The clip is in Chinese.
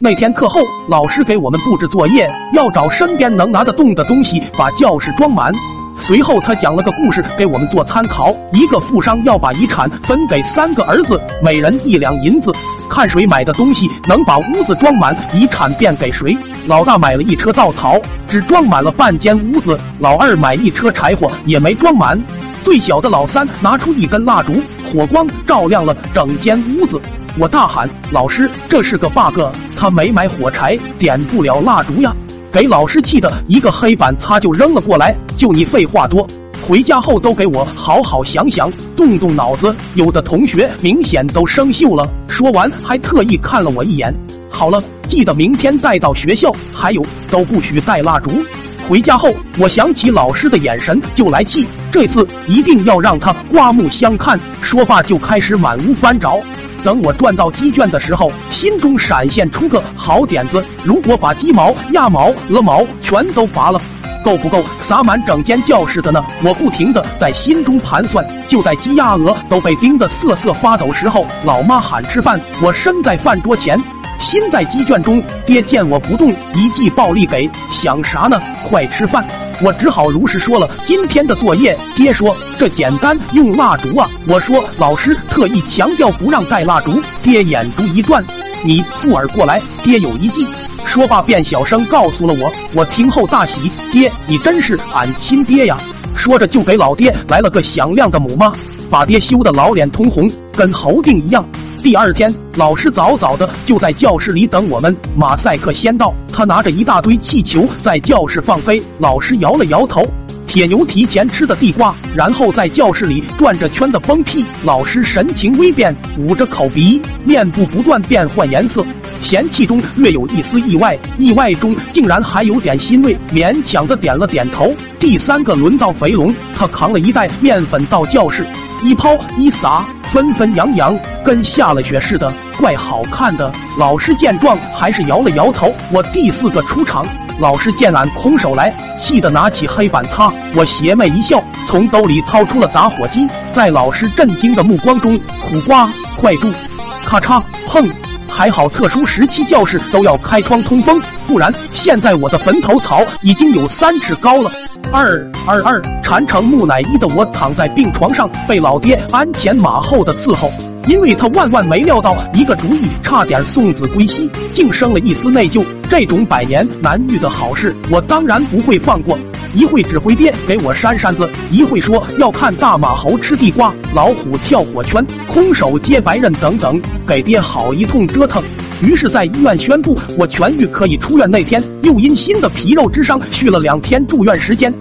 那天课后，老师给我们布置作业，要找身边能拿得动的东西把教室装满。随后，他讲了个故事给我们做参考：一个富商要把遗产分给三个儿子，每人一两银子，看谁买的东西能把屋子装满，遗产便给谁。老大买了一车稻草，只装满了半间屋子；老二买一车柴火，也没装满。最小的老三拿出一根蜡烛，火光照亮了整间屋子。我大喊：“老师，这是个 bug，他没买火柴，点不了蜡烛呀！”给老师气的一个黑板擦就扔了过来。就你废话多，回家后都给我好好想想，动动脑子。有的同学明显都生锈了。说完还特意看了我一眼。好了，记得明天带到学校。还有，都不许带蜡烛。回家后，我想起老师的眼神就来气，这次一定要让他刮目相看。说罢就开始满屋翻找。等我转到鸡圈的时候，心中闪现出个好点子：如果把鸡毛、鸭毛、鹅毛全都拔了，够不够撒满整间教室的呢？我不停的在心中盘算。就在鸡鸭鹅都被叮得瑟瑟发抖时候，老妈喊吃饭，我身在饭桌前，心在鸡圈中。爹见我不动，一记暴力给，想啥呢？快吃饭！我只好如实说了今天的作业。爹说这简单，用蜡烛啊。我说老师特意强调不让带蜡烛。爹眼珠一转，你附耳过来，爹有一计。说罢便小声告诉了我。我听后大喜，爹你真是俺亲爹呀！说着就给老爹来了个响亮的母妈，把爹羞得老脸通红，跟猴腚一样。第二天，老师早早的就在教室里等我们。马赛克先到，他拿着一大堆气球在教室放飞。老师摇了摇头。铁牛提前吃的地瓜，然后在教室里转着圈的崩屁。老师神情微变，捂着口鼻，面部不断变换颜色，嫌弃中略有一丝意外，意外中竟然还有点欣慰，勉强的点了点头。第三个轮到肥龙，他扛了一袋面粉到教室，一抛一撒。纷纷扬扬，跟下了雪似的，怪好看的。老师见状，还是摇了摇头。我第四个出场，老师见俺空手来，气得拿起黑板擦。我邪魅一笑，从兜里掏出了打火机，在老师震惊的目光中，苦瓜，快住！咔嚓，砰！还好特殊时期教室都要开窗通风，不然现在我的坟头草已经有三尺高了。二二二，馋成木乃伊的我躺在病床上，被老爹鞍前马后的伺候，因为他万万没料到一个主意，差点送子归西，竟生了一丝内疚。这种百年难遇的好事，我当然不会放过。一会指挥爹给我扇扇子，一会说要看大马猴吃地瓜，老虎跳火圈，空手接白刃等等，给爹好一通折腾。于是，在医院宣布我痊愈可以出院那天，又因新的皮肉之伤续了两天住院时间。